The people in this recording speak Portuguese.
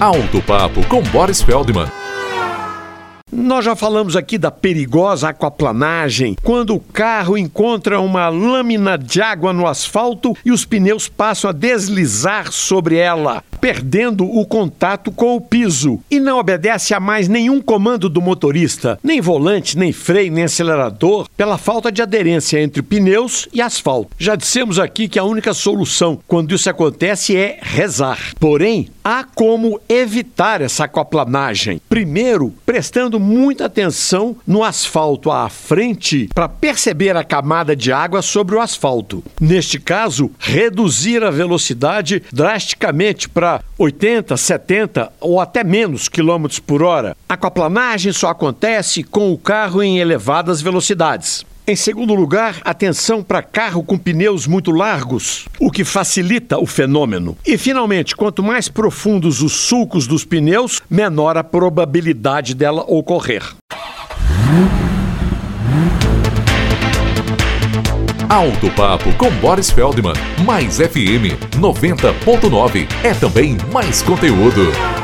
Alto Papo com Boris Feldman. Nós já falamos aqui da perigosa aquaplanagem, quando o carro encontra uma lâmina de água no asfalto e os pneus passam a deslizar sobre ela, perdendo o contato com o piso e não obedece a mais nenhum comando do motorista, nem volante, nem freio, nem acelerador, pela falta de aderência entre pneus e asfalto. Já dissemos aqui que a única solução quando isso acontece é rezar. Porém, há como evitar essa aquaplanagem. Primeiro, prestando muita atenção no asfalto à frente para perceber a camada de água sobre o asfalto. Neste caso, reduzir a velocidade drasticamente para 80, 70 ou até menos quilômetros por hora. A aquaplanagem só acontece com o carro em elevadas velocidades. Em segundo lugar, atenção para carro com pneus muito largos, o que facilita o fenômeno. E finalmente, quanto mais profundos os sulcos dos pneus, menor a probabilidade dela ocorrer. Alto Papo com Boris Feldman. Mais FM 90.9 é também mais conteúdo.